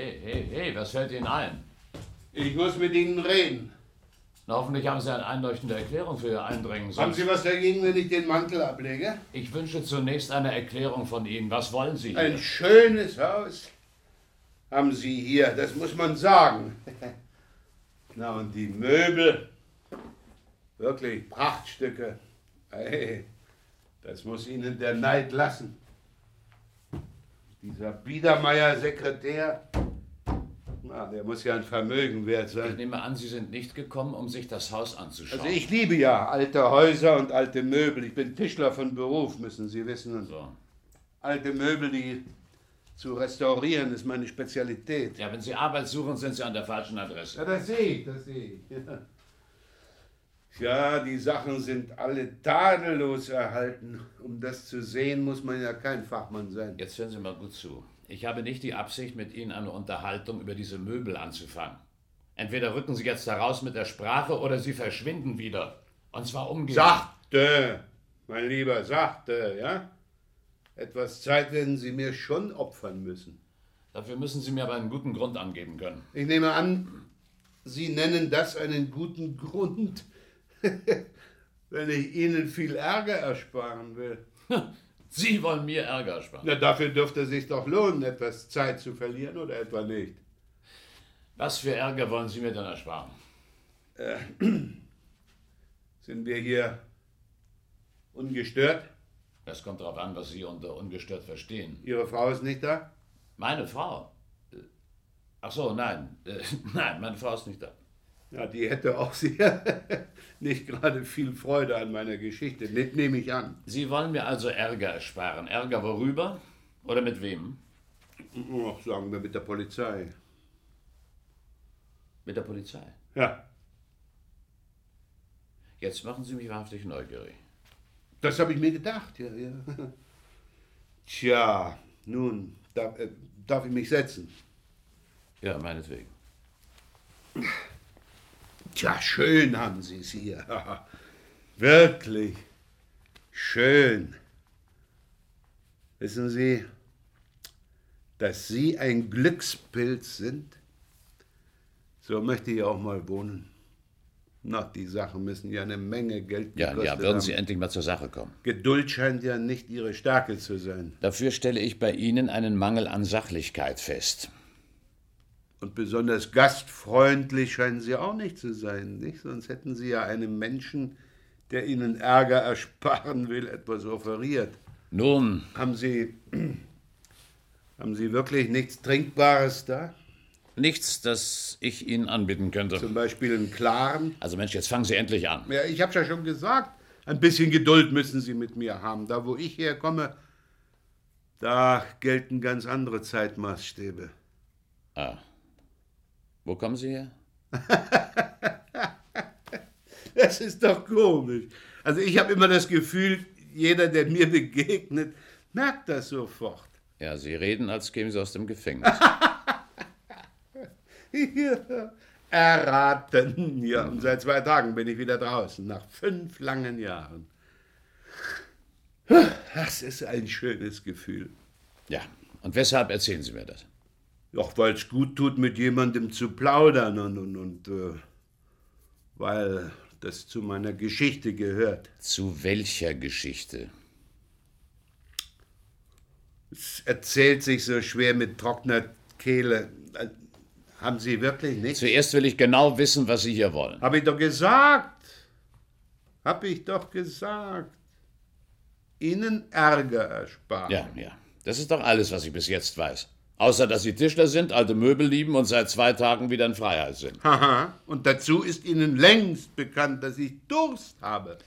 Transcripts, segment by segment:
Hey, hey, hey, was fällt Ihnen ein? Ich muss mit Ihnen reden. Na, hoffentlich haben Sie eine einleuchtende Erklärung für Ihr Eindringen. Haben Sie was dagegen, wenn ich den Mantel ablege? Ich wünsche zunächst eine Erklärung von Ihnen. Was wollen Sie? Ein Hier? schönes Haus haben Sie hier, das muss man sagen. Na und die Möbel, wirklich Prachtstücke. Hey, das muss Ihnen der Neid lassen. Dieser Biedermeier-Sekretär, na, der muss ja ein Vermögen wert Ich sein. nehme an, Sie sind nicht gekommen, um sich das Haus anzuschauen. Also ich liebe ja alte Häuser und alte Möbel. Ich bin Tischler von Beruf, müssen Sie wissen. Und So. alte Möbel, die zu restaurieren, ist meine Spezialität. Ja, wenn Sie Arbeit suchen, sind Sie an der falschen Adresse. Ja, das sehe ich, das sehe ich. Ja. Ja, die Sachen sind alle tadellos erhalten. Um das zu sehen, muss man ja kein Fachmann sein. Jetzt hören Sie mal gut zu. Ich habe nicht die Absicht, mit Ihnen eine Unterhaltung über diese Möbel anzufangen. Entweder rücken Sie jetzt heraus mit der Sprache oder Sie verschwinden wieder. Und zwar umgehend. Sachte, mein Lieber, sachte, ja? Etwas Zeit werden Sie mir schon opfern müssen. Dafür müssen Sie mir aber einen guten Grund angeben können. Ich nehme an, Sie nennen das einen guten Grund, wenn ich Ihnen viel Ärger ersparen will. Sie wollen mir Ärger ersparen. Na, dafür dürfte es sich doch lohnen, etwas Zeit zu verlieren oder etwa nicht. Was für Ärger wollen Sie mir denn ersparen? Sind wir hier ungestört? Das kommt darauf an, was Sie unter ungestört verstehen. Ihre Frau ist nicht da? Meine Frau? Äh, Ach so, nein. Äh, Nein, meine Frau ist nicht da. Ja, die hätte auch sehr nicht gerade viel Freude an meiner Geschichte. Das nehme ich an. Sie wollen mir also Ärger ersparen. Ärger worüber? Oder mit wem? Ach, sagen wir mit der Polizei. Mit der Polizei. Ja, Jetzt machen Sie mich wahrhaftig neugierig. das habe ich mir gedacht. Ja, ja. Tja, nun, darf, äh, darf ich mich setzen? Ja, meinetwegen. Tja, schön haben Sie es hier. Wirklich schön. Wissen Sie, dass Sie ein Glückspilz sind? So möchte ich auch mal wohnen. Na, die Sachen müssen ja eine Menge Geld Ja, ja, würden haben. Sie endlich mal zur Sache kommen. Geduld scheint ja nicht Ihre Stärke zu sein. Dafür stelle ich bei Ihnen einen Mangel an Sachlichkeit fest. Und besonders gastfreundlich scheinen Sie auch nicht zu sein, nicht? Sonst hätten Sie ja einem Menschen, der Ihnen Ärger ersparen will, etwas offeriert. Nun, Haben Sie, haben Sie wirklich nichts Trinkbares da? nichts, das ich Ihnen anbieten könnte. Zum Beispiel einen klaren? Also Mensch, jetzt fangen Sie endlich an. Ja, ich habe ja schon gesagt, ein bisschen Geduld müssen Sie mit mir haben. Da, wo ich herkomme, da gelten ganz andere Zeitmaßstäbe. Ah. Wo kommen Sie her? Das ist doch komisch. Also ich habe immer das Gefühl, jeder, der mir begegnet, merkt das sofort. Ja, Sie reden, als kämen Sie aus dem Gefängnis. Ja, Erraten. Ja, und seit zwei Tagen bin ich wieder draußen, nach fünf langen Jahren. Das ist ein schönes Gefühl. Ja, und weshalb erzählen Sie mir das? Doch, weil es gut tut, mit jemandem zu plaudern und, und, und äh, weil das zu meiner Geschichte gehört. Zu welcher Geschichte? Es erzählt sich so schwer mit trockener Kehle. Äh, Haben Sie wirklich nicht? Zuerst will ich genau wissen, was Sie hier wollen. Hab ich doch gesagt. Hab ich doch gesagt. Ihnen Ärger ersparen. Ja, ja. Das ist doch alles, was ich bis jetzt weiß. Außer, dass Sie Tischler sind, alte Möbel lieben und seit zwei Tagen wieder in Freiheit sind. Haha. Und dazu ist Ihnen längst bekannt, dass ich Durst habe.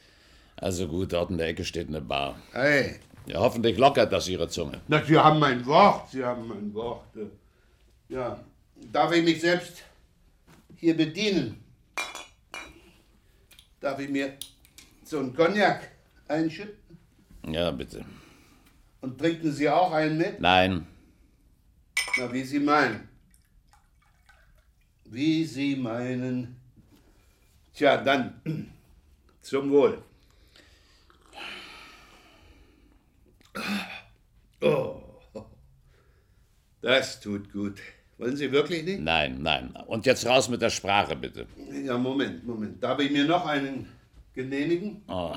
Also gut, dort in der Ecke steht eine Bar. Hey. Ja, hoffentlich lockert das Ihre Zunge. Na, Sie haben mein Wort. Sie haben mein Wort. Ja. Darf ich mich selbst hier bedienen? Darf ich mir so einen Cognac einschütten? Ja, bitte. Und trinken Sie auch einen mit? Nein, Na, wie Sie meinen. Wie Sie meinen. Tja, dann zum Wohl. Oh, das tut gut. Wollen Sie wirklich nicht? Nein, nein. Und jetzt raus mit der Sprache, bitte. Ja, Moment, Moment. Darf ich mir noch einen genehmigen? Oh.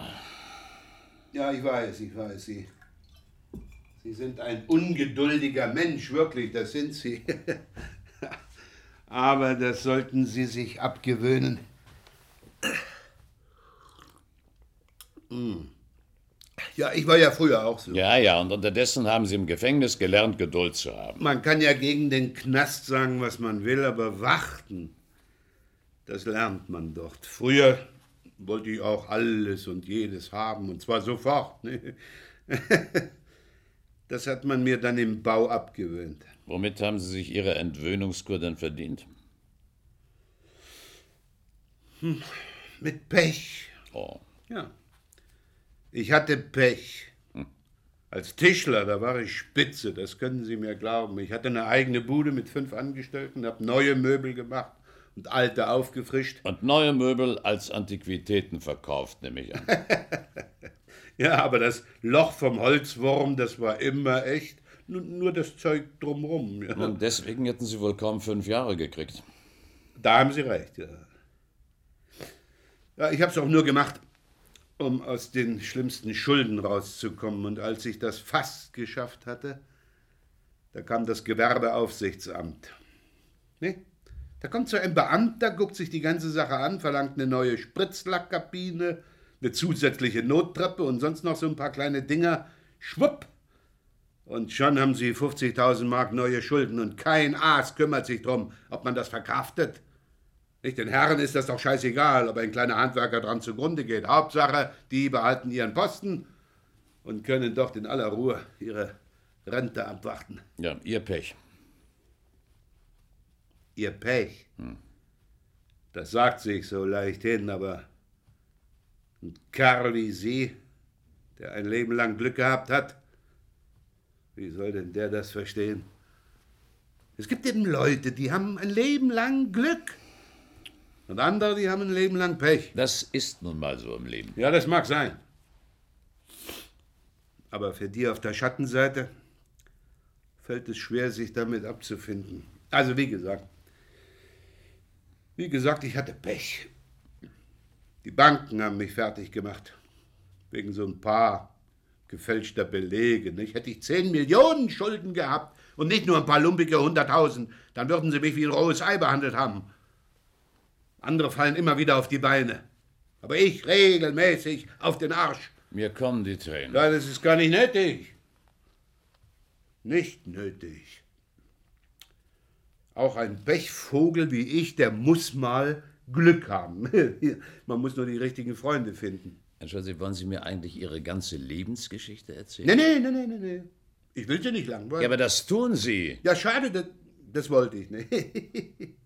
Ja, ich weiß, ich weiß. Sie, Sie sind ein ungeduldiger Mensch, wirklich, das sind Sie. Aber das sollten Sie sich abgewöhnen. Hm. Ja, ich war ja früher auch so. Ja, ja, und unterdessen haben Sie im Gefängnis gelernt, Geduld zu haben. Man kann ja gegen den Knast sagen, was man will, aber warten, das lernt man dort. Früher wollte ich auch alles und jedes haben, und zwar sofort. Ne? Das hat man mir dann im Bau abgewöhnt. Womit haben Sie sich Ihre Entwöhnungskur denn verdient? Hm, mit Pech. Oh. Ja. Ich hatte Pech. Als Tischler, da war ich spitze, das können Sie mir glauben. Ich hatte eine eigene Bude mit fünf Angestellten, habe neue Möbel gemacht und alte aufgefrischt. Und neue Möbel als Antiquitäten verkauft, nehme ich an. ja, aber das Loch vom Holzwurm, das war immer echt. Nur, nur das Zeug drumrum. Ja. Und deswegen hätten Sie wohl kaum fünf Jahre gekriegt. Da haben Sie recht, ja. Ja, ich habe es auch nur gemacht, um aus den schlimmsten Schulden rauszukommen. Und als ich das fast geschafft hatte, da kam das Gewerbeaufsichtsamt. Ne? Da kommt so ein Beamter, guckt sich die ganze Sache an, verlangt eine neue Spritzlackkabine, eine zusätzliche Nottreppe und sonst noch so ein paar kleine Dinger. Schwupp! Und schon haben sie 50.000 Mark neue Schulden und kein Aas kümmert sich drum, ob man das verkraftet. Nicht den Herren ist das doch scheißegal, ob ein kleiner Handwerker dran zugrunde geht. Hauptsache, die behalten ihren Posten und können dort in aller Ruhe ihre Rente abwarten. Ja, ihr Pech. Ihr Pech? Hm. Das sagt sich so leicht hin, aber ein Kerl wie Sie, der ein Leben lang Glück gehabt hat, wie soll denn der das verstehen? Es gibt eben Leute, die haben ein Leben lang Glück. Und andere, die haben ein Leben lang Pech. Das ist nun mal so im Leben. Ja, das mag sein. Aber für die auf der Schattenseite fällt es schwer, sich damit abzufinden. Also wie gesagt, wie gesagt, ich hatte Pech. Die Banken haben mich fertig gemacht. Wegen so ein paar gefälschter Belege. Nicht? Hätte ich 10 Millionen Schulden gehabt und nicht nur ein paar lumpige 100.000, dann würden sie mich wie ein rohes Ei behandelt haben. Andere fallen immer wieder auf die Beine. Aber ich regelmäßig auf den Arsch. Mir kommen die Tränen. Ja, das ist gar nicht nötig. Nicht nötig. Auch ein Pechvogel wie ich, der muss mal Glück haben. Man muss nur die richtigen Freunde finden. Entschuldigen Sie, wollen Sie mir eigentlich Ihre ganze Lebensgeschichte erzählen? Nee, nee, nee, nee, nee. Ich will Sie nicht langweilen. Ja, aber das tun Sie. Ja, schade, das, das wollte ich nicht.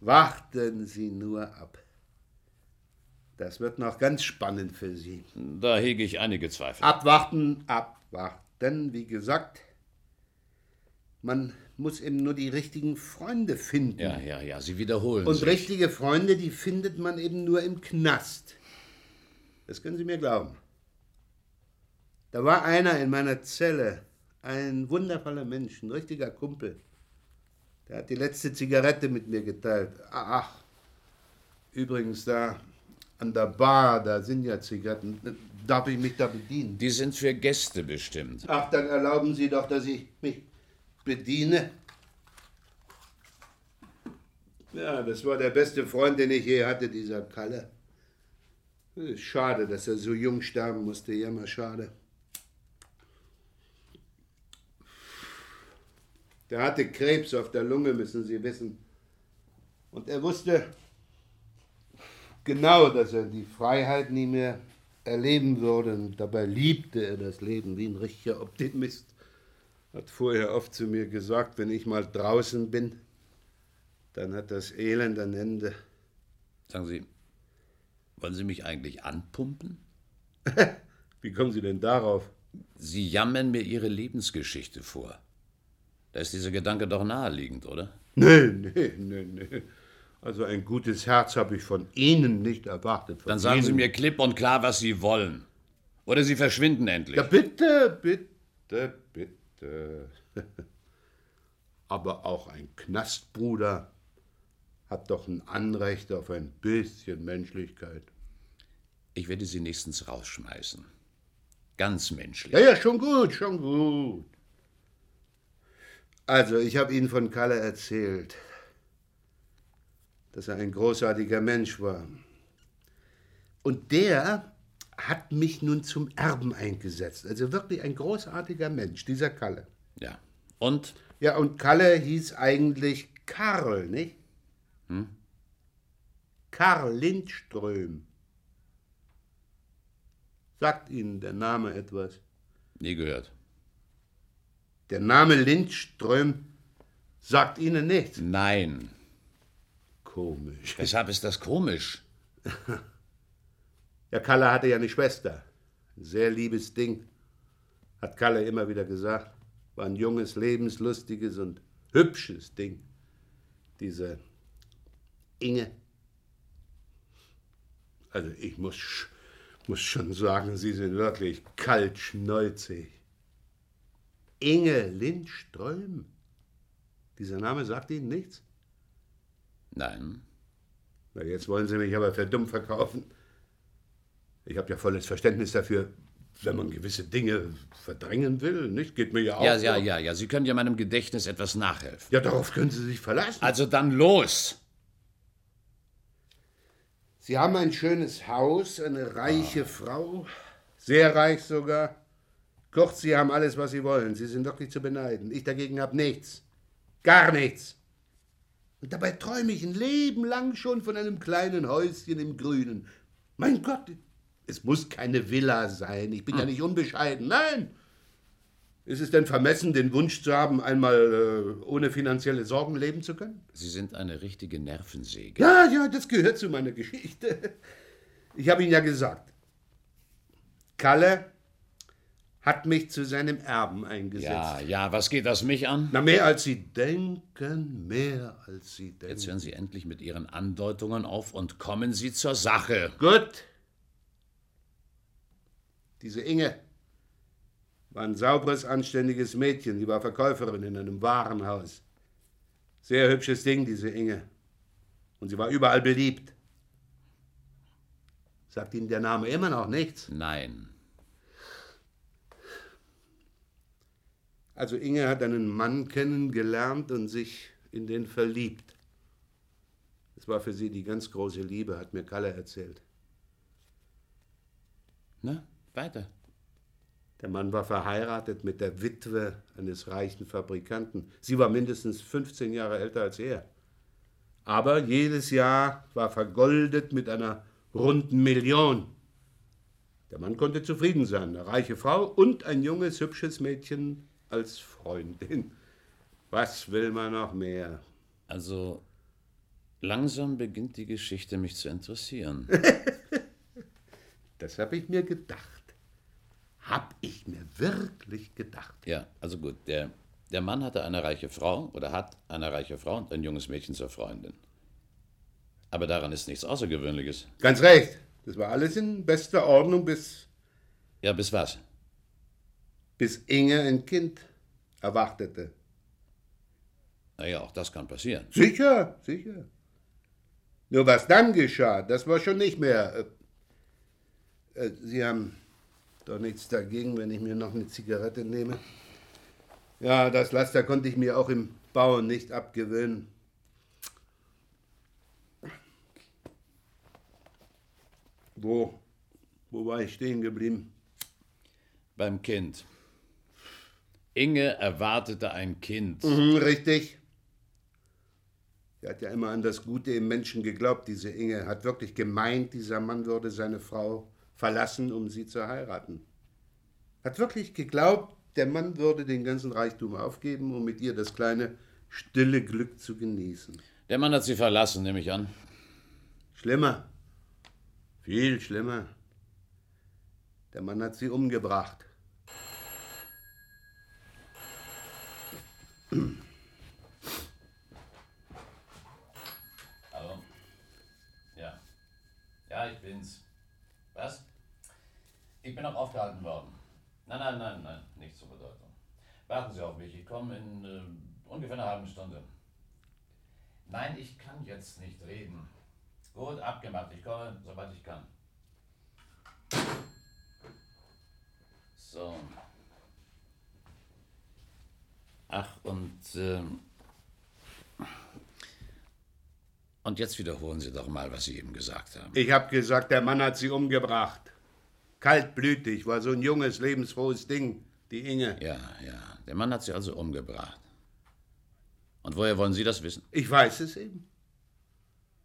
Warten Sie nur ab. Das wird noch ganz spannend für Sie. Da hege ich einige Zweifel. Abwarten, abwarten. Wie gesagt, man muss eben nur die richtigen Freunde finden. Ja, ja, ja, Sie wiederholen Und sich. richtige Freunde, die findet man eben nur im Knast. Das können Sie mir glauben. Da war einer in meiner Zelle, ein wundervoller Mensch, ein richtiger Kumpel. Der hat die letzte Zigarette mit mir geteilt. Ach, übrigens da an der Bar, da sind ja Zigaretten. Darf ich mich da bedienen? Die sind für Gäste bestimmt. Ach, dann erlauben Sie doch, dass ich mich bediene. Ja, das war der beste Freund, den ich je hatte, dieser Kalle. Schade, dass er so jung sterben musste, mal schade. Der hatte Krebs auf der Lunge, müssen Sie wissen. Und er wusste genau, dass er die Freiheit nie mehr erleben würde. Und dabei liebte er das Leben wie ein richtiger Optimist. Hat vorher oft zu mir gesagt, wenn ich mal draußen bin, dann hat das Elend ein Ende. Sagen Sie, wollen Sie mich eigentlich anpumpen? Wie kommen Sie denn darauf? Sie jammern mir Ihre Lebensgeschichte vor. Da ist dieser Gedanke doch naheliegend, oder? Nee, nee, nee, nee. Also ein gutes Herz habe ich von Ihnen nicht erwartet. Dann sagen Ihnen. Sie mir klipp und klar, was Sie wollen. Oder Sie verschwinden endlich. Ja, bitte, bitte, bitte. Aber auch ein Knastbruder hat doch ein Anrecht auf ein bisschen Menschlichkeit. Ich werde Sie nächstens rausschmeißen. Ganz menschlich. Ja, ja, schon gut, schon gut. Also, ich habe Ihnen von Kalle erzählt, dass er ein großartiger Mensch war. Und der hat mich nun zum Erben eingesetzt. Also wirklich ein großartiger Mensch, dieser Kalle. Ja. Und? Ja, und Kalle hieß eigentlich Karl, nicht? Hm? Karl Lindström. Sagt Ihnen der Name etwas? Nie gehört. Der Name Lindström sagt Ihnen nichts? Nein. Komisch. Weshalb ist das komisch? ja, Kalle hatte ja eine Schwester. Ein sehr liebes Ding. Hat Kalle immer wieder gesagt. War ein junges, lebenslustiges und hübsches Ding. Diese Inge. Also ich muss muss schon sagen, Sie sind wirklich kaltschnäuzig. Inge Lindström? Dieser Name sagt Ihnen nichts? Nein. Na, jetzt wollen Sie mich aber für dumm verkaufen. Ich habe ja volles Verständnis dafür, wenn man gewisse Dinge verdrängen will, nicht? Geht mir ja auch. Ja, ja, ja, ja. Sie können ja meinem Gedächtnis etwas nachhelfen. Ja, darauf können Sie sich verlassen. Also dann los! Sie haben ein schönes Haus, eine reiche ah. Frau, sehr reich sogar. Kurz, Sie haben alles, was Sie wollen. Sie sind wirklich zu beneiden. Ich dagegen habe nichts. Gar nichts. Und dabei träume ich ein Leben lang schon von einem kleinen Häuschen im Grünen. Mein Gott, es muss keine Villa sein. Ich bin hm. ja nicht unbescheiden. Nein, ist es denn vermessen, den Wunsch zu haben, einmal äh, ohne finanzielle Sorgen leben zu können? Sie sind eine richtige Nervensäge. Ja, ja, das gehört zu meiner Geschichte. Ich habe Ihnen ja gesagt, Kalle hat mich zu seinem Erben eingesetzt. Ja, ja, was geht das mich an? Na, mehr als Sie denken, mehr als Sie denken. Jetzt hören Sie endlich mit Ihren Andeutungen auf und kommen Sie zur Sache. Gut. Diese Inge war ein sauberes, anständiges Mädchen. Sie war Verkäuferin in einem Warenhaus. Sehr hübsches Ding, diese Inge. Und sie war überall beliebt. Sagt Ihnen der Name immer noch nichts? Nein. Also Inge hat einen Mann kennengelernt und sich in den verliebt. Es war für sie die ganz große Liebe, hat mir Kalle erzählt. Na, weiter. Der Mann war verheiratet mit der Witwe eines reichen Fabrikanten. Sie war mindestens 15 Jahre älter als er. Aber jedes Jahr war vergoldet mit einer runden Million. Der Mann konnte zufrieden sein, eine reiche Frau und ein junges, hübsches Mädchen als Freundin. Was will man noch mehr? Also, langsam beginnt die Geschichte mich zu interessieren. das habe ich mir gedacht. Hab ich mir wirklich gedacht. Ja, also gut. Der, der Mann hatte eine reiche Frau oder hat eine reiche Frau und ein junges Mädchen zur Freundin. Aber daran ist nichts Außergewöhnliches. Ganz recht. Das war alles in bester Ordnung bis. Ja, bis was? Bis Inge ein Kind erwartete. Naja, auch das kann passieren. Sicher, sicher. Nur was dann geschah, das war schon nicht mehr. Äh, äh, Sie haben doch nichts dagegen, wenn ich mir noch eine Zigarette nehme. Ja, das Laster konnte ich mir auch im Bauen nicht abgewöhnen. Wo? Wo war ich stehen geblieben? Beim Kind. Inge erwartete ein Kind. Mhm, richtig. Er hat ja immer an das Gute im Menschen geglaubt, diese Inge. Hat wirklich gemeint, dieser Mann würde seine Frau verlassen, um sie zu heiraten. Hat wirklich geglaubt, der Mann würde den ganzen Reichtum aufgeben, um mit ihr das kleine, stille Glück zu genießen. Der Mann hat sie verlassen, nehme ich an. Schlimmer. Viel schlimmer. Der Mann hat sie umgebracht. Hallo? Ja. Ja, ich bin's. Was? Ich bin auch aufgehalten worden. Nein, nein, nein, nein, nicht zur Bedeutung. Warten Sie auf mich, ich komme in äh, Ungefähr eine halbe Stunde. Nein, ich kann jetzt nicht reden. Gut, abgemacht. Ich komme, sobald ich kann. So. Ach, und. Ähm und jetzt wiederholen Sie doch mal, was Sie eben gesagt haben. Ich habe gesagt, der Mann hat sie umgebracht. Kaltblütig, war so ein junges, lebensfrohes Ding, die Inge. Ja, ja. Der Mann hat sie also umgebracht. Und woher wollen Sie das wissen? Ich weiß es eben.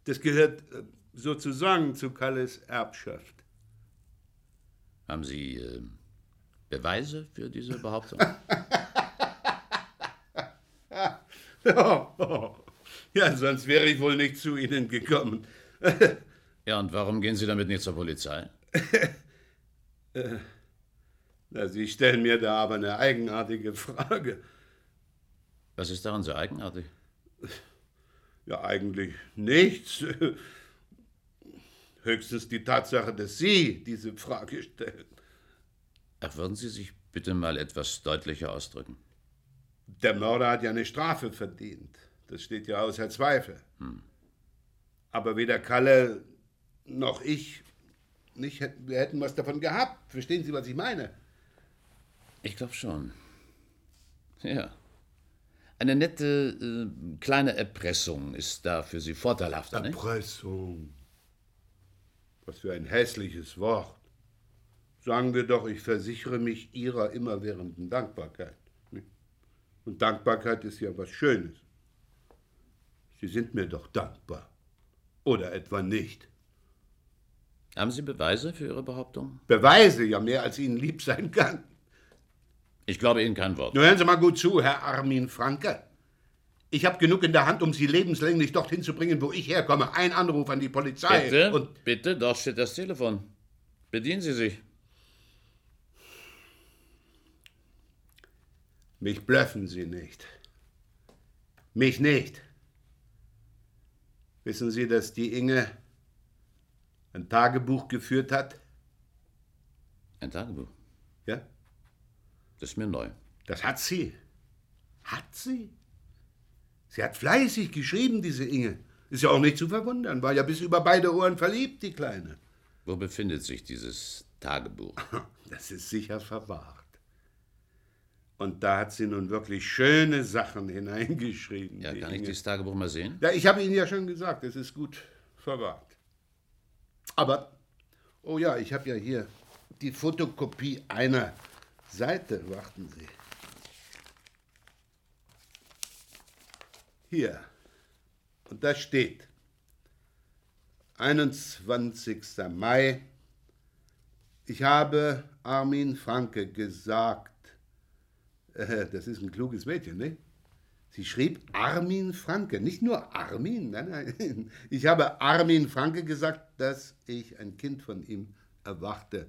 Das gehört äh, sozusagen zu Kalles Erbschaft. Haben Sie äh, Beweise für diese Behauptung? ja, sonst wäre ich wohl nicht zu Ihnen gekommen. ja, und warum gehen Sie damit nicht zur Polizei? Na, Sie stellen mir da aber eine eigenartige Frage. Was ist daran so eigenartig? Ja, eigentlich nichts. Höchstens die Tatsache, dass Sie diese Frage stellen. Ach, würden Sie sich bitte mal etwas deutlicher ausdrücken? Der Mörder hat ja eine Strafe verdient. Das steht ja außer Zweifel. Hm. Aber weder Kalle noch ich nicht, wir hätten was davon gehabt. Verstehen Sie, was ich meine? Ich glaube schon. Ja. Eine nette äh, kleine Erpressung ist da für Sie vorteilhafter, ne? Erpressung. Was für ein hässliches Wort. Sagen wir doch, ich versichere mich Ihrer immerwährenden Dankbarkeit. Und Dankbarkeit ist ja was Schönes. Sie sind mir doch dankbar. Oder etwa nicht? Haben Sie Beweise für Ihre Behauptung? Beweise, ja mehr als Ihnen lieb sein kann. Ich glaube Ihnen kein Wort. Nur hören Sie mal gut zu, Herr Armin Franke. Ich habe genug in der Hand, um Sie lebenslänglich dorthin zu bringen, wo ich herkomme. Ein Anruf an die Polizei. Bitte, und bitte, dort steht das Telefon. Bedienen Sie sich. Mich blöffen Sie nicht. Mich nicht. Wissen Sie, dass die Inge ein Tagebuch geführt hat? Ein Tagebuch? Ja. Das ist mir neu. Das hat sie. Hat sie? Sie hat fleißig geschrieben, diese Inge. Ist ja auch nicht zu verwundern. War ja bis über beide Ohren verliebt, die Kleine. Wo befindet sich dieses Tagebuch? Das ist sicher verwahrt. Und da hat sie nun wirklich schöne Sachen hineingeschrieben. Ja, kann Inge. ich dieses Tagebuch mal sehen? Ja, ich habe Ihnen ja schon gesagt, es ist gut verwahrt. Aber, oh ja, ich habe ja hier die Fotokopie einer Seite, warten Sie. Hier. Und da steht 21. Mai. Ich habe Armin Franke gesagt. Äh, das ist ein kluges Mädchen, ne? Sie schrieb Armin Franke, nicht nur Armin, nein, nein. Ich habe Armin Franke gesagt, dass ich ein Kind von ihm erwarte.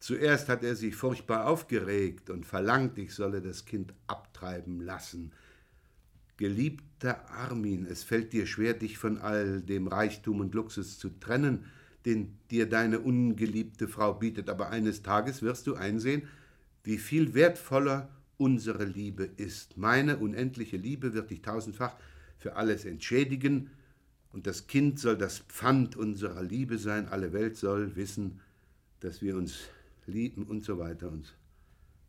Zuerst hat er sich furchtbar aufgeregt und verlangt, ich solle das Kind abtreiben lassen. Geliebter Armin, es fällt dir schwer, dich von all dem Reichtum und Luxus zu trennen, den dir deine ungeliebte Frau bietet, aber eines Tages wirst du einsehen, wie viel wertvoller unsere Liebe ist. Meine unendliche Liebe wird dich tausendfach für alles entschädigen, und das Kind soll das Pfand unserer Liebe sein. Alle Welt soll wissen, dass wir uns lieben und so weiter und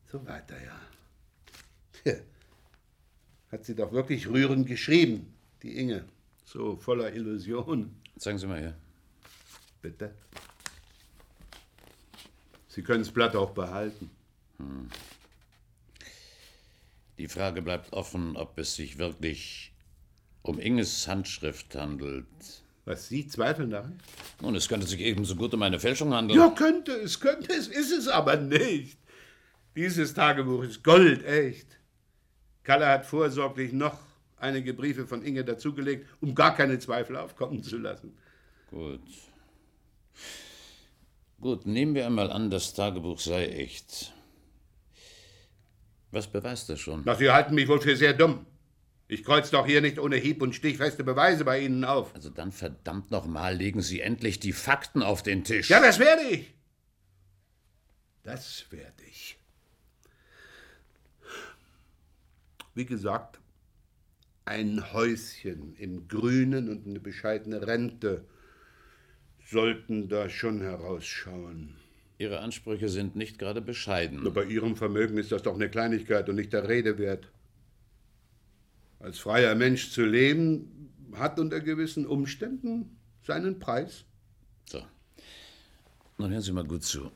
so weiter, ja. Hat sie doch wirklich rührend geschrieben, die Inge. So voller Illusion. Zeigen Sie mal her. Bitte. Sie können das Blatt auch behalten. Hm. Die Frage bleibt offen, ob es sich wirklich um Inges Handschrift handelt. Was Sie zweifeln daran? Nun, es könnte sich ebenso gut um eine Fälschung handeln. Ja, könnte es, könnte es, ist es aber nicht. Dieses Tagebuch ist goldecht. Kalle hat vorsorglich noch einige Briefe von Inge dazugelegt, um gar keine Zweifel aufkommen zu lassen. Gut. Gut, nehmen wir einmal an, das Tagebuch sei echt. Was beweist das schon? Na, Sie halten mich wohl für sehr dumm. Ich kreuz doch hier nicht ohne hieb- und stichfeste Beweise bei Ihnen auf. Also dann verdammt nochmal, legen Sie endlich die Fakten auf den Tisch. Ja, das werde ich. Das werde ich. Wie gesagt, Ein Häuschen im Grünen und eine bescheidene Rente sollten da schon herausschauen. Ihre Ansprüche sind nicht gerade bescheiden. Nur bei Ihrem Vermögen ist das doch eine Kleinigkeit und nicht der Rede wert. Als freier Mensch zu leben, hat unter gewissen Umständen seinen Preis. So. Nun hören Sie mal gut zu.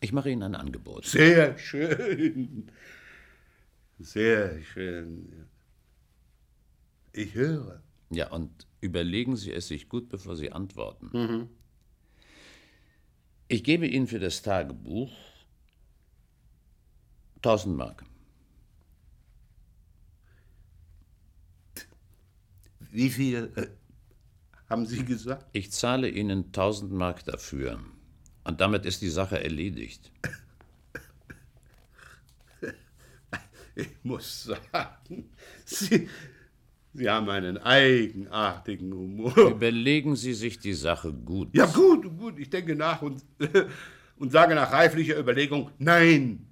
Ich mache Ihnen ein Angebot. Sehr schön. Sehr schön. Ich höre. Ja, und überlegen Sie es sich gut, bevor Sie antworten. Mhm. Ich gebe Ihnen für das Tagebuch 1000 Mark. Wie viel äh, haben Sie gesagt? Ich zahle Ihnen 1000 Mark dafür. Und damit ist die Sache erledigt. Ich muss sagen, Sie, Sie haben einen eigenartigen Humor. Überlegen Sie sich die Sache gut. Ja, gut, gut. Ich denke nach und, und sage nach reiflicher Überlegung Nein.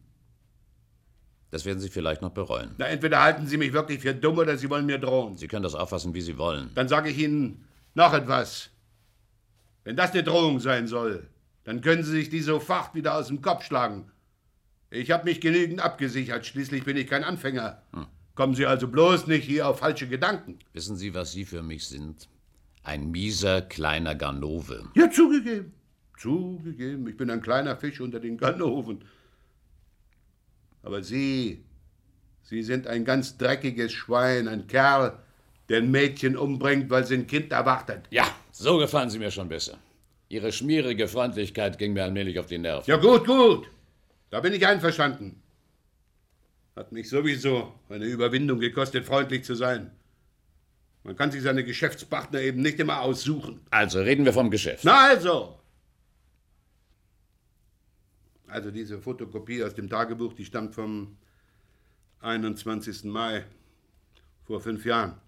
Das werden Sie vielleicht noch bereuen. Na, entweder halten Sie mich wirklich für dumm oder Sie wollen mir drohen. Sie können das auffassen, wie Sie wollen. Dann sage ich Ihnen noch etwas. Wenn das eine Drohung sein soll, dann können Sie sich diese Fahrt wieder aus dem Kopf schlagen. Ich habe mich genügend abgesichert. Schließlich bin ich kein Anfänger. Hm. Kommen Sie also bloß nicht hier auf falsche Gedanken. Wissen Sie, was Sie für mich sind? Ein mieser, kleiner Ganove. Ja, zugegeben. Zugegeben. Ich bin ein kleiner Fisch unter den Ganoven. Aber Sie, Sie sind ein ganz dreckiges Schwein, ein Kerl, der ein Mädchen umbringt, weil sie ein Kind erwartet. Ja, so gefallen Sie mir schon besser. Ihre schmierige Freundlichkeit ging mir allmählich auf die Nerven. Ja, gut, gut. Da bin ich einverstanden. Hat mich sowieso eine Überwindung gekostet, freundlich zu sein. Man kann sich seine Geschäftspartner eben nicht immer aussuchen. Also reden wir vom Geschäft. Na also. Also diese Fotokopie aus dem Tagebuch, die stammt vom 21. Mai vor fünf Jahren.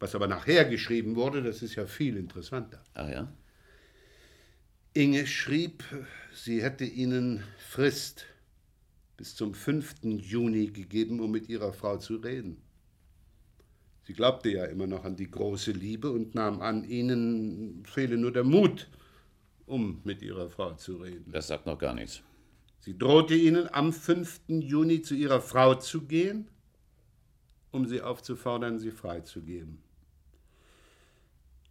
Was aber nachher geschrieben wurde, das ist ja viel interessanter. Ach ja? Inge schrieb, sie hätte ihnen Frist bis zum 5. Juni gegeben, um mit ihrer Frau zu reden. Sie glaubte ja immer noch an die große Liebe und nahm an, ihnen fehle nur der Mut, um mit ihrer Frau zu reden. Das sagt noch gar nichts. Sie drohte ihnen, am 5. Juni zu ihrer Frau zu gehen, um sie aufzufordern, sie freizugeben.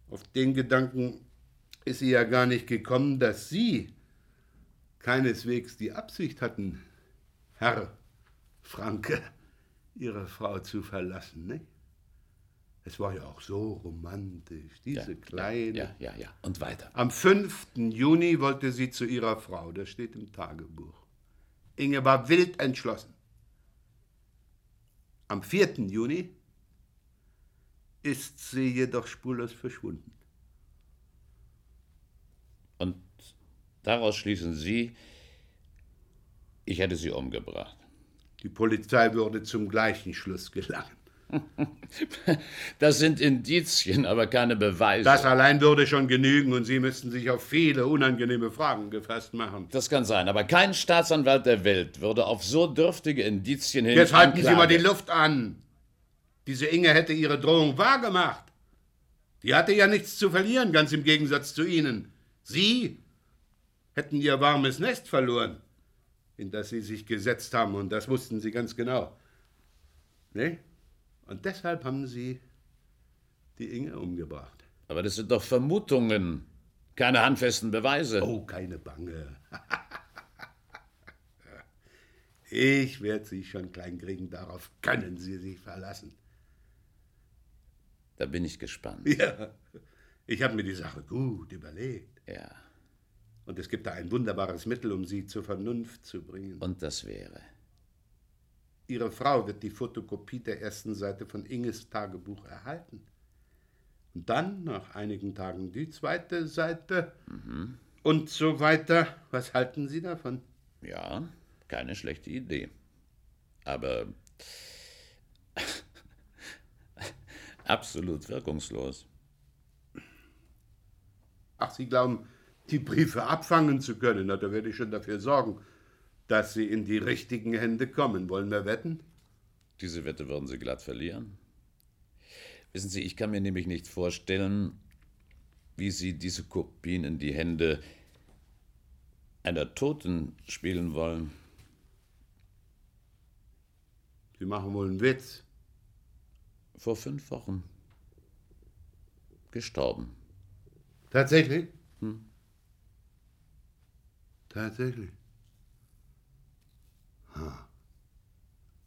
Auf den Gedanken ist sie ja gar nicht gekommen, dass Sie keineswegs die Absicht hatten, Herr Franke, Ihre Frau zu verlassen, nicht? Es war ja auch so romantisch, diese ja, kleine. Ja, ja, ja, und weiter. Am 5. Juni wollte sie zu ihrer Frau, das steht im Tagebuch. Inge war wild entschlossen. Am 4. Juni ist sie jedoch spurlos verschwunden. Und daraus schließen Sie, ich hätte sie umgebracht. Die Polizei würde zum gleichen Schluss gelangen. Das sind Indizien, aber keine Beweise. Das allein würde schon genügen und Sie müssten sich auf viele unangenehme Fragen gefasst machen. Das kann sein, aber kein Staatsanwalt der Welt würde auf so dürftige Indizien hin. Jetzt halten Sie mal die Luft an. Diese Inge hätte ihre Drohung wahrgemacht. Die hatte ja nichts zu verlieren, ganz im Gegensatz zu Ihnen. Sie hätten ihr warmes Nest verloren, in das Sie sich gesetzt haben, und das wussten Sie ganz genau. Ne? Und deshalb haben Sie die Inge umgebracht. Aber das sind doch Vermutungen, keine handfesten Beweise. Oh, keine Bange. Ich werde Sie schon klein kriegen, darauf können Sie sich verlassen. Da bin ich gespannt. Ja, ich habe mir die Sache gut überlegt. Ja. Und es gibt da ein wunderbares Mittel, um Sie zur Vernunft zu bringen. Und das wäre? Ihre Frau wird die Fotokopie der ersten Seite von Inges Tagebuch erhalten. Und dann, nach einigen Tagen, die zweite Seite. Mhm. Und so weiter. Was halten Sie davon? Ja, keine schlechte Idee. Aber absolut wirkungslos. Ach, Sie glauben, die Briefe abfangen zu können? Na, da werde ich schon dafür sorgen, dass sie in die richtigen Hände kommen. Wollen wir wetten? Diese Wette würden Sie glatt verlieren. Wissen Sie, ich kann mir nämlich nicht vorstellen, wie Sie diese Kopien in die Hände einer Toten spielen wollen. Sie machen wohl einen Witz. Vor fünf Wochen. Gestorben. Tatsächlich? Hm. Tatsächlich.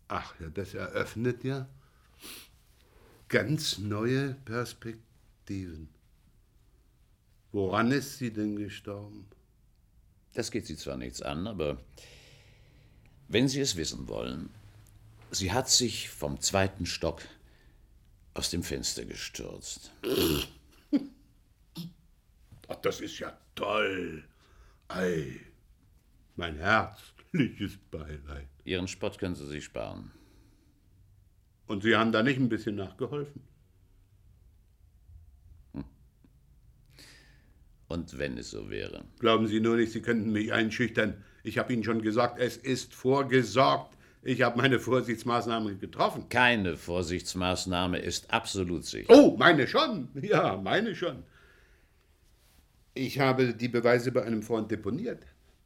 Ach ja, das eröffnet ja ganz neue Perspektiven. Woran ist sie denn gestorben? Das geht Sie zwar nichts an, aber wenn Sie es wissen wollen, sie hat sich vom zweiten Stock aus dem Fenster gestürzt. Ach, das ist ja toll. Ei, mein herzliches Beileid. Ihren Spott können Sie sich sparen. Und Sie haben da nicht ein bisschen nachgeholfen? Hm. Und wenn es so wäre? Glauben Sie nur nicht, Sie könnten mich einschüchtern. Ich habe Ihnen schon gesagt, es ist vorgesorgt. Ich habe meine Vorsichtsmaßnahmen getroffen. Keine Vorsichtsmaßnahme ist absolut sicher. Oh, meine schon. Ja, meine schon. Ich habe die Beweise bei einem Freund deponiert.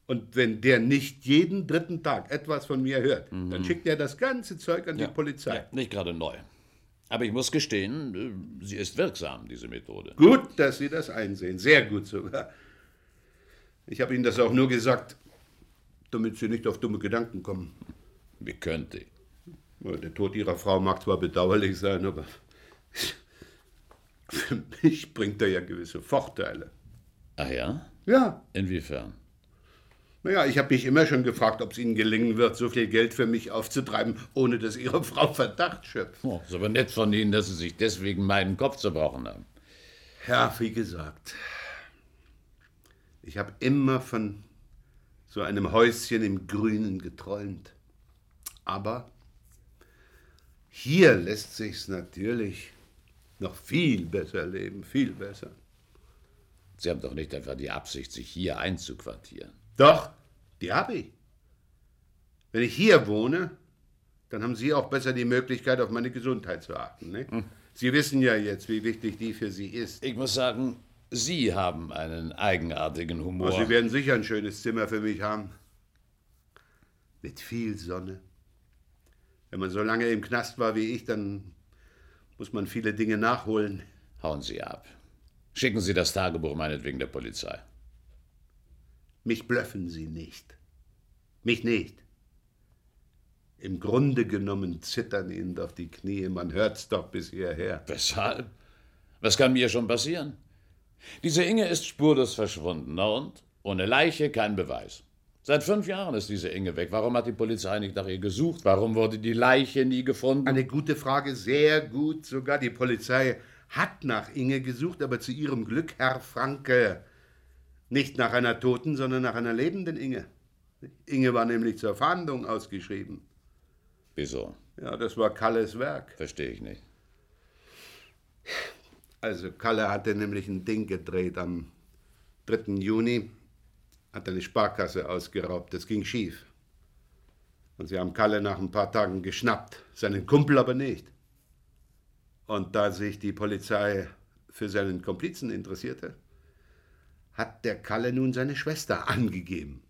Und wenn der nicht jeden dritten Tag etwas von mir hört, mhm. dann schickt er das ganze Zeug an ja. die Polizei. Ja, nicht gerade neu. Aber ich muss gestehen, sie ist wirksam, diese Methode. Gut, dass Sie das einsehen. Sehr gut sogar. Ich habe Ihnen das auch nur gesagt, damit Sie nicht auf dumme Gedanken kommen. Wie könnte? Der Tod Ihrer Frau mag zwar bedauerlich sein, aber für mich bringt er ja gewisse Vorteile. Ach ja? Ja. Inwiefern? Naja, ich habe mich immer schon gefragt, ob es Ihnen gelingen wird, so viel Geld für mich aufzutreiben, ohne dass Ihre Frau Verdacht schöpft. Oh, ist aber nett von Ihnen, dass Sie sich deswegen meinen Kopf zerbrochen haben. Ja, wie gesagt, ich habe immer von so einem Häuschen im Grünen geträumt. Aber hier lässt sich's natürlich noch viel besser leben, viel besser. Sie haben doch nicht einfach die Absicht, sich hier einzuquartieren. Doch, die habe ich. Wenn ich hier wohne, dann haben Sie auch besser die Möglichkeit, auf meine Gesundheit zu achten. Ne? Hm. Sie wissen ja jetzt, wie wichtig die für Sie ist. Ich muss sagen, Sie haben einen eigenartigen Humor. Oh, Sie werden sicher ein schönes Zimmer für mich haben. Mit viel Sonne. Wenn man so lange im Knast war wie ich, dann muss man viele Dinge nachholen. Hauen Sie ab. Schicken Sie das Tagebuch meinetwegen der Polizei. Mich blöffen Sie nicht. Mich nicht. Im Grunde genommen zittern Ihnen doch die Knie, man hört's doch bis hierher. Weshalb? Was kann mir schon passieren? Diese Inge ist spurlos verschwunden, na und? Ohne Leiche kein Beweis. Seit fünf Jahren ist diese Inge weg. Warum hat die Polizei nicht nach ihr gesucht? Warum wurde die Leiche nie gefunden? Eine gute Frage, sehr gut. Sogar die Polizei hat nach Inge gesucht, aber zu ihrem Glück, Herr Franke, nicht nach einer toten, sondern nach einer lebenden Inge. Inge war nämlich zur Fahndung ausgeschrieben. Wieso? Ja, das war Kalles Werk. Verstehe ich nicht. Also Kalle hatte nämlich ein Ding gedreht am 3. Juni, hat eine Sparkasse ausgeraubt. Das ging schief. Und sie haben Kalle nach ein paar Tagen geschnappt, seinen Kumpel aber nicht. Und da sich die Polizei für seinen Komplizen interessierte, hat der Kalle nun seine Schwester angegeben.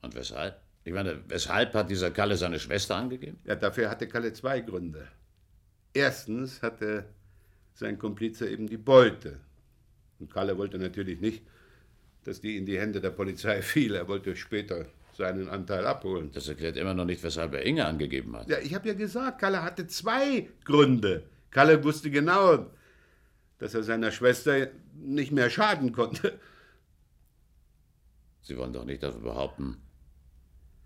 Und weshalb? Ich meine, weshalb hat dieser Kalle seine Schwester angegeben? Ja, dafür hatte Kalle zwei Gründe. Erstens hatte sein Komplize eben die Beute. Und Kalle wollte natürlich nicht, dass die in die Hände der Polizei fiel. Er wollte später seinen Anteil abholen. Das erklärt immer noch nicht, weshalb er Inge angegeben hat. Ja, ich habe ja gesagt, Kalle hatte zwei Gründe. Kalle wusste genau, dass er seiner Schwester nicht mehr schaden konnte. Sie wollen doch nicht dafür behaupten,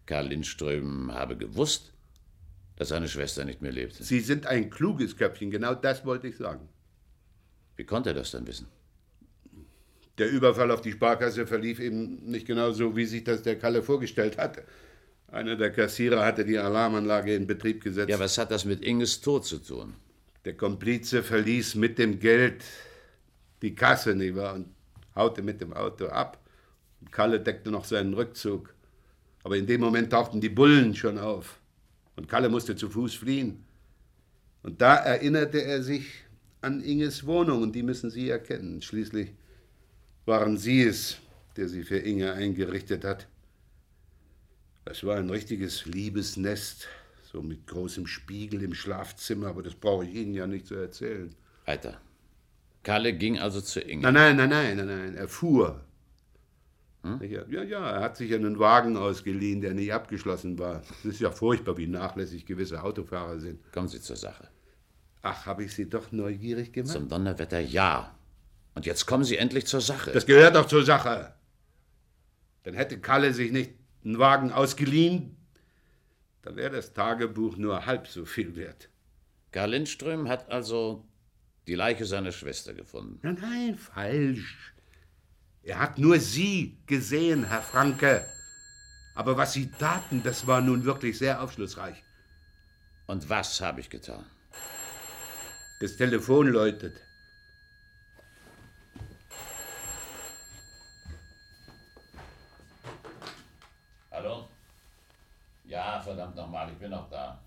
Karl Lindström habe gewusst, dass seine Schwester nicht mehr lebte. Sie sind ein kluges Köpfchen, genau das wollte ich sagen. Wie konnte er das denn wissen? Der Überfall auf die Sparkasse verlief eben nicht genau so, wie sich das der Kalle vorgestellt hatte. Einer der Kassierer hatte die Alarmanlage in Betrieb gesetzt. Ja, was hat das mit Inges Tod zu tun? Der Komplize verließ mit dem Geld die Kasse, nicht wahr, und haute mit dem Auto ab. Kalle deckte noch seinen Rückzug. Aber in dem Moment tauchten die Bullen schon auf. Und Kalle musste zu Fuß fliehen. Und da erinnerte er sich an Inges Wohnung und die müssen Sie erkennen. Schließlich waren Sie es, der sie für Inge eingerichtet hat. Es war ein richtiges Liebesnest, so mit großem Spiegel im Schlafzimmer, aber das brauche ich Ihnen ja nicht zu erzählen. Weiter. Kalle ging also zu Inge. Nein, nein, nein, nein, nein, nein, er fuhr. Hm? Ja, ja, er hat sich einen Wagen ausgeliehen, der nicht abgeschlossen war. Es ist ja furchtbar, wie nachlässig gewisse Autofahrer sind. Kommen Sie zur Sache. Ach, habe ich Sie doch neugierig gemacht? Zum Donnerwetter ja. Und jetzt kommen Sie endlich zur Sache. Das gehört doch zur Sache. Dann hätte Kalle sich nicht einen Wagen ausgeliehen, dann wäre das Tagebuch nur halb so viel wert. Karl Lindström hat also die Leiche seiner Schwester gefunden. Nein, nein, falsch. Er hat nur Sie gesehen, Herr Franke. Aber was Sie taten, das war nun wirklich sehr aufschlussreich. Und was habe ich getan? Das Telefon läutet. Hallo? Ja, verdammt nochmal, ich bin noch da.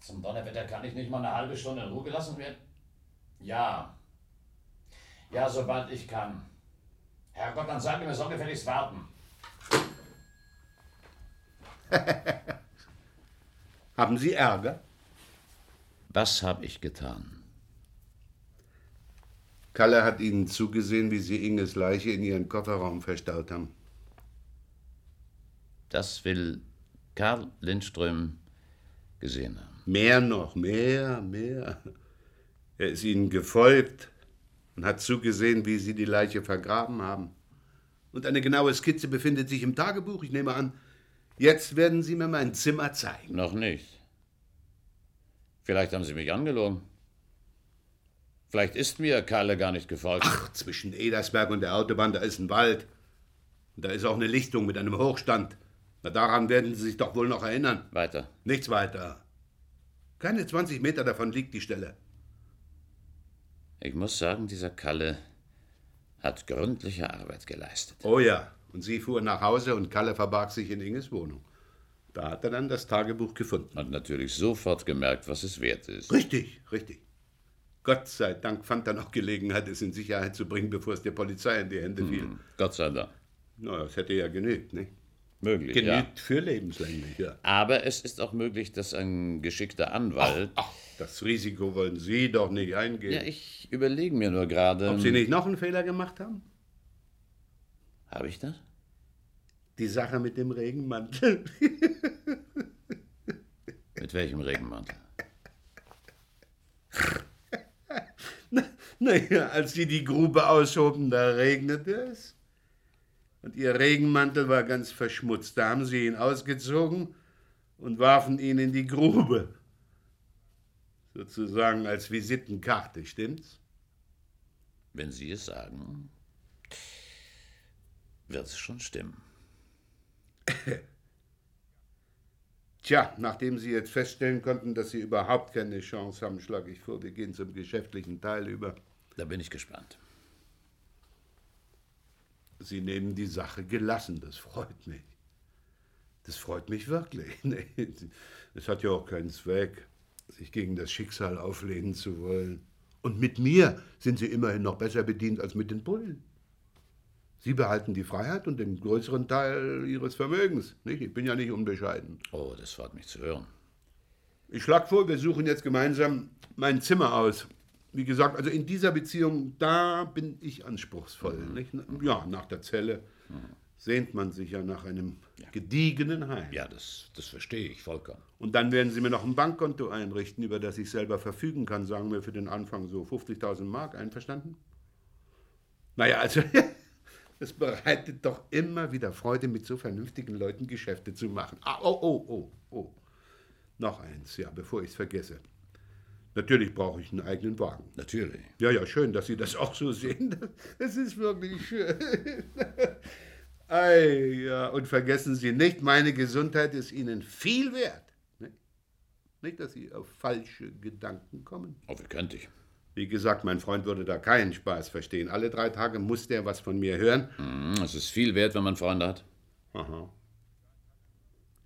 Zum Donnerwetter kann ich nicht mal eine halbe Stunde in Ruhe gelassen werden? Ja. Ja, sobald ich kann. Herrgott, dann sagen wir, soll gefälligst warten. Haben Sie Ärger? Was habe ich getan? Kalle hat Ihnen zugesehen, wie Sie Inges Leiche in Ihren Kofferraum verstaut haben. Das will Karl Lindström gesehen haben. Mehr noch, mehr, mehr. Er ist Ihnen gefolgt und hat zugesehen, wie Sie die Leiche vergraben haben. Und eine genaue Skizze befindet sich im Tagebuch, ich nehme an. Jetzt werden Sie mir mein Zimmer zeigen. Noch nicht. Vielleicht haben Sie mich angelogen. Vielleicht ist mir Kalle gar nicht gefolgt. Ach, zwischen Edersberg und der Autobahn, da ist ein Wald. Und da ist auch eine Lichtung mit einem Hochstand. Na, daran werden Sie sich doch wohl noch erinnern. Weiter. Nichts weiter. Keine 20 Meter davon liegt die Stelle. Ich muss sagen, dieser Kalle hat gründliche Arbeit geleistet. Oh ja, und sie fuhr nach Hause und Kalle verbarg sich in Inges Wohnung. Da hat er dann das Tagebuch gefunden. Hat natürlich sofort gemerkt, was es wert ist. Richtig, richtig. Gott sei Dank fand er noch Gelegenheit, es in Sicherheit zu bringen, bevor es der Polizei in die Hände fiel. Hm, Gott sei Dank. Na, das hätte ja genügt, nicht? Möglich, Genügt ja. für lebenslänglich, ja. Aber es ist auch möglich, dass ein geschickter Anwalt. Ach, ach, das Risiko wollen Sie doch nicht eingehen. Ja, ich überlege mir nur gerade. Ob Sie nicht noch einen Fehler gemacht haben? Habe ich das? Die Sache mit dem Regenmantel. mit welchem Regenmantel? Naja, als Sie die Grube aushoben, da regnete es. Und Ihr Regenmantel war ganz verschmutzt. Da haben Sie ihn ausgezogen und warfen ihn in die Grube. Sozusagen als Visitenkarte, stimmt's? Wenn Sie es sagen, wird es schon stimmen. Tja, nachdem Sie jetzt feststellen konnten, dass Sie überhaupt keine Chance haben, schlage ich vor, wir gehen zum geschäftlichen Teil über. Da bin ich gespannt. Sie nehmen die Sache gelassen, das freut mich. Das freut mich wirklich. Es hat ja auch keinen Zweck, sich gegen das Schicksal auflehnen zu wollen. Und mit mir sind Sie immerhin noch besser bedient als mit den Bullen. Sie behalten die Freiheit und den größeren Teil Ihres Vermögens. Nicht? Ich bin ja nicht unbescheiden. Oh, das freut mich zu hören. Ich schlage vor, wir suchen jetzt gemeinsam mein Zimmer aus. Wie gesagt, also in dieser Beziehung, da bin ich anspruchsvoll. Mhm. Ja, nach der Zelle mhm. sehnt man sich ja nach einem ja. gediegenen Heim. Ja, das, das verstehe ich vollkommen. Und dann werden Sie mir noch ein Bankkonto einrichten, über das ich selber verfügen kann, sagen wir für den Anfang so 50.000 Mark. Einverstanden? Naja, also es bereitet doch immer wieder Freude, mit so vernünftigen Leuten Geschäfte zu machen. Ah, oh, oh, oh, oh. Noch eins, ja, bevor ich es vergesse. Natürlich brauche ich einen eigenen Wagen. Natürlich. Ja, ja, schön, dass Sie das auch so sehen. Es ist wirklich schön. Ei, ja, und vergessen Sie nicht, meine Gesundheit ist Ihnen viel wert. Nicht, nicht dass Sie auf falsche Gedanken kommen. Oh, wie könnte ich? Wie gesagt, mein Freund würde da keinen Spaß verstehen. Alle drei Tage muss der was von mir hören. Es ist viel wert, wenn man Freunde hat. Aha.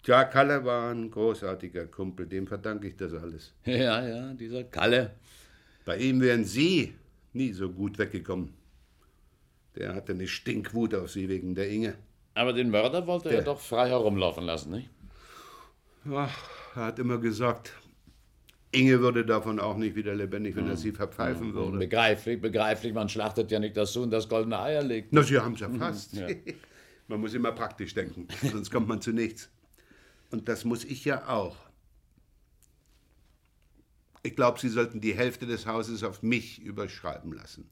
Tja, Kalle war ein großartiger Kumpel, dem verdanke ich das alles. Ja, ja, dieser Kalle. Bei ihm wären Sie nie so gut weggekommen. Der hatte eine Stinkwut auf Sie wegen der Inge. Aber den Mörder wollte Der- er doch frei herumlaufen lassen, nicht? Ach, er hat immer gesagt, Inge würde davon auch nicht wieder lebendig, wenn er sie verpfeifen würde. Begreiflich, begreiflich, man schlachtet ja nicht das Huhn, das goldene Eier legt. Na, Sie haben es erfasst. Ja. Man muss immer praktisch denken, sonst kommt man zu nichts. Und das muss ich ja auch. Ich glaube, Sie sollten die Hälfte des Hauses auf mich überschreiben lassen.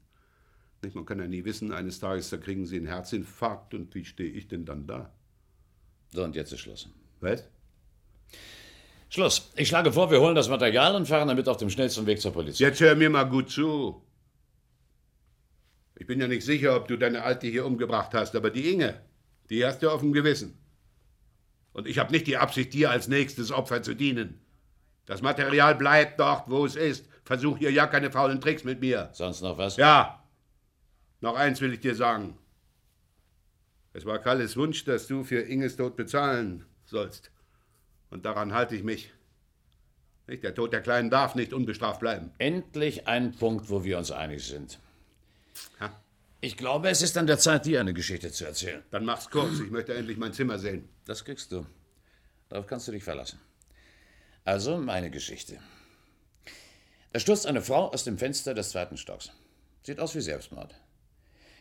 Nicht, man kann ja nie wissen, eines Tages da kriegen Sie einen Herzinfarkt und wie stehe ich denn dann da? So, und jetzt ist Schluss. Was? Schluss. Ich schlage vor, wir holen das Material und fahren damit auf dem schnellsten Weg zur Polizei. Jetzt hör mir mal gut zu. Ich bin ja nicht sicher, ob du deine Alte hier umgebracht hast, aber die Inge, die hast du auf dem Gewissen. Und ich habe nicht die Absicht, dir als nächstes Opfer zu dienen. Das Material bleibt dort, wo es ist. Versuch hier ja keine faulen Tricks mit mir. Sonst noch was? Ja, noch eins will ich dir sagen. Es war Kalles Wunsch, dass du für Inges Tod bezahlen sollst. Und daran halte ich mich. Nicht? Der Tod der Kleinen darf nicht unbestraft bleiben. Endlich ein Punkt, wo wir uns einig sind. Ha? Ich glaube, es ist an der Zeit, dir eine Geschichte zu erzählen. Dann mach's kurz. Ich möchte endlich mein Zimmer sehen. Das kriegst du. Darauf kannst du dich verlassen. Also meine Geschichte. Da stürzt eine Frau aus dem Fenster des zweiten Stocks. Sieht aus wie Selbstmord.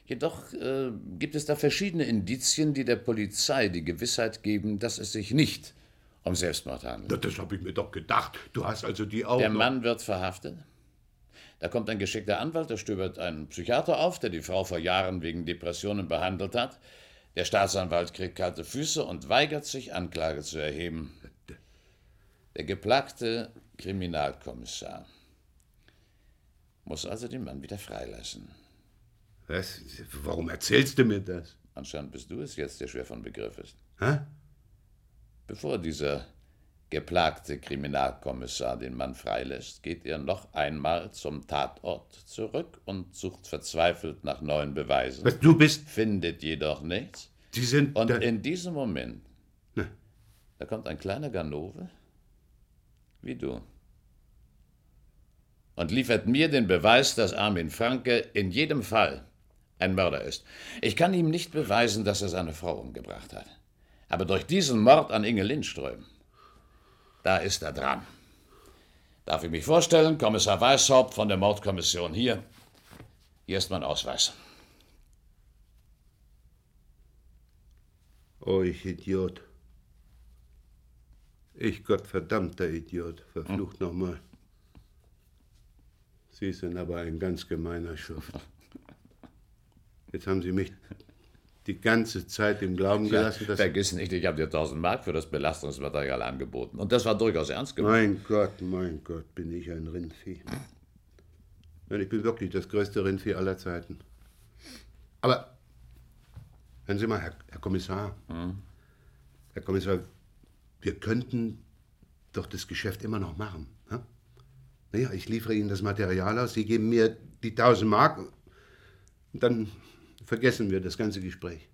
Jedoch äh, gibt es da verschiedene Indizien, die der Polizei die Gewissheit geben, dass es sich nicht um Selbstmord handelt. Das habe ich mir doch gedacht. Du hast also die Augen. Der Mann wird verhaftet. Da kommt ein geschickter Anwalt, der stöbert einen Psychiater auf, der die Frau vor Jahren wegen Depressionen behandelt hat. Der Staatsanwalt kriegt kalte Füße und weigert sich, Anklage zu erheben. Der geplagte Kriminalkommissar muss also den Mann wieder freilassen. Was? Warum erzählst du mir das? Anscheinend bist du es jetzt, der schwer von Begriff ist. Hä? Bevor dieser geplagte Kriminalkommissar den Mann freilässt, geht er noch einmal zum Tatort zurück und sucht verzweifelt nach neuen Beweisen. Was, du bist. Findet jedoch nichts. Sie sind. Und in diesem Moment, Na. da kommt ein kleiner Ganove, wie du, und liefert mir den Beweis, dass Armin Franke in jedem Fall ein Mörder ist. Ich kann ihm nicht beweisen, dass er seine Frau umgebracht hat. Aber durch diesen Mord an Inge Lindström, da ist er dran. Darf ich mich vorstellen, Kommissar Weishaupt von der Mordkommission hier. Hier ist mein Ausweis. Oh, ich Idiot. Ich gottverdammter Idiot. Verflucht nochmal. Sie sind aber ein ganz gemeiner Schuft. Jetzt haben Sie mich die ganze Zeit im Glauben gelassen, dass. Vergiss nicht, ich habe dir 1000 Mark für das Belastungsmaterial angeboten. Und das war durchaus ernst gemeint. Mein Gott, mein Gott, bin ich ein Rindvieh. Nein, ich bin wirklich das größte Rindvieh aller Zeiten. Aber, hören Sie mal, Herr, Herr Kommissar. Herr Kommissar, wir könnten doch das Geschäft immer noch machen. Ja? Naja, ich liefere Ihnen das Material aus, Sie geben mir die 1000 Mark und dann vergessen wir das ganze Gespräch.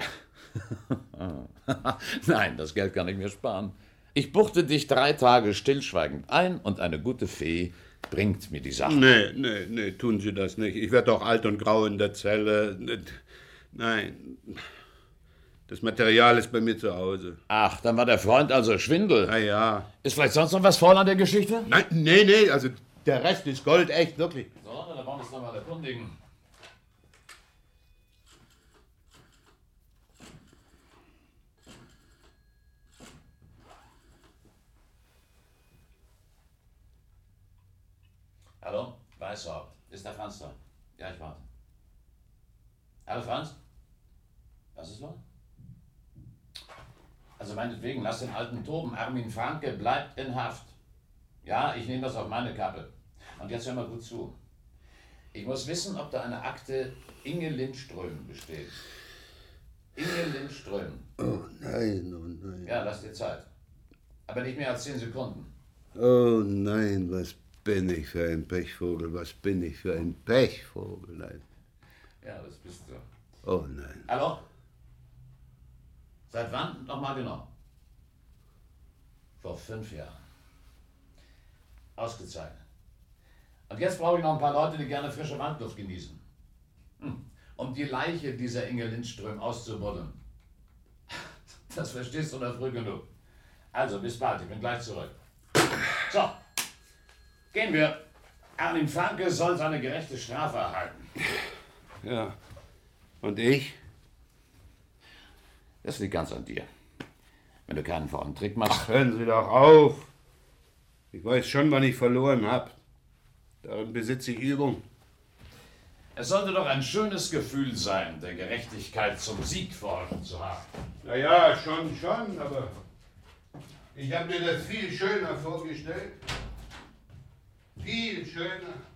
Nein, das Geld kann ich mir sparen. Ich buchte dich drei Tage stillschweigend ein und eine gute Fee bringt mir die Sache. Nee, nee, nee, tun Sie das nicht. Ich werde doch alt und grau in der Zelle. Nein. Das Material ist bei mir zu Hause. Ach, dann war der Freund also Schwindel. Na ja. Ist vielleicht sonst noch was faul an der Geschichte? Nein, nee, nee, also der Rest ist Gold, echt, wirklich. So, dann wollen wir uns noch mal erkundigen. Hallo, Weißhaupt. Ist der Franz da? Ja, ich warte. Hallo, Franz? Was ist los? Also meinetwegen, lass den alten toben. Armin Franke bleibt in Haft. Ja, ich nehme das auf meine Kappe. Und jetzt hör mal gut zu. Ich muss wissen, ob da eine Akte Inge Lindström besteht. Inge Lindström. Oh nein, oh nein. Ja, lass dir Zeit. Aber nicht mehr als zehn Sekunden. Oh nein, was bin ich für ein Pechvogel, was bin ich für ein Pechvogel, nein. Ja, das bist du. Oh nein. Hallo? Seit wann? Nochmal genau. Vor fünf Jahren. Ausgezeichnet. Und jetzt brauche ich noch ein paar Leute, die gerne frische Wandluft genießen. Hm. Um die Leiche dieser Inge Lindström auszubuddeln. Das verstehst du noch früh genug. Also, bis bald, ich bin gleich zurück. So, gehen wir. Erwin Franke soll seine gerechte Strafe erhalten. Ja. Und ich? Das liegt ganz an dir. Wenn du keinen faulen Trick machst. Ach, hören Sie doch auf. Ich weiß schon, wann ich verloren habe. Darin besitze ich Übung. Es sollte doch ein schönes Gefühl sein, der Gerechtigkeit zum Sieg verholfen zu haben. Na ja, schon, schon, aber ich habe mir das viel schöner vorgestellt. Viel schöner.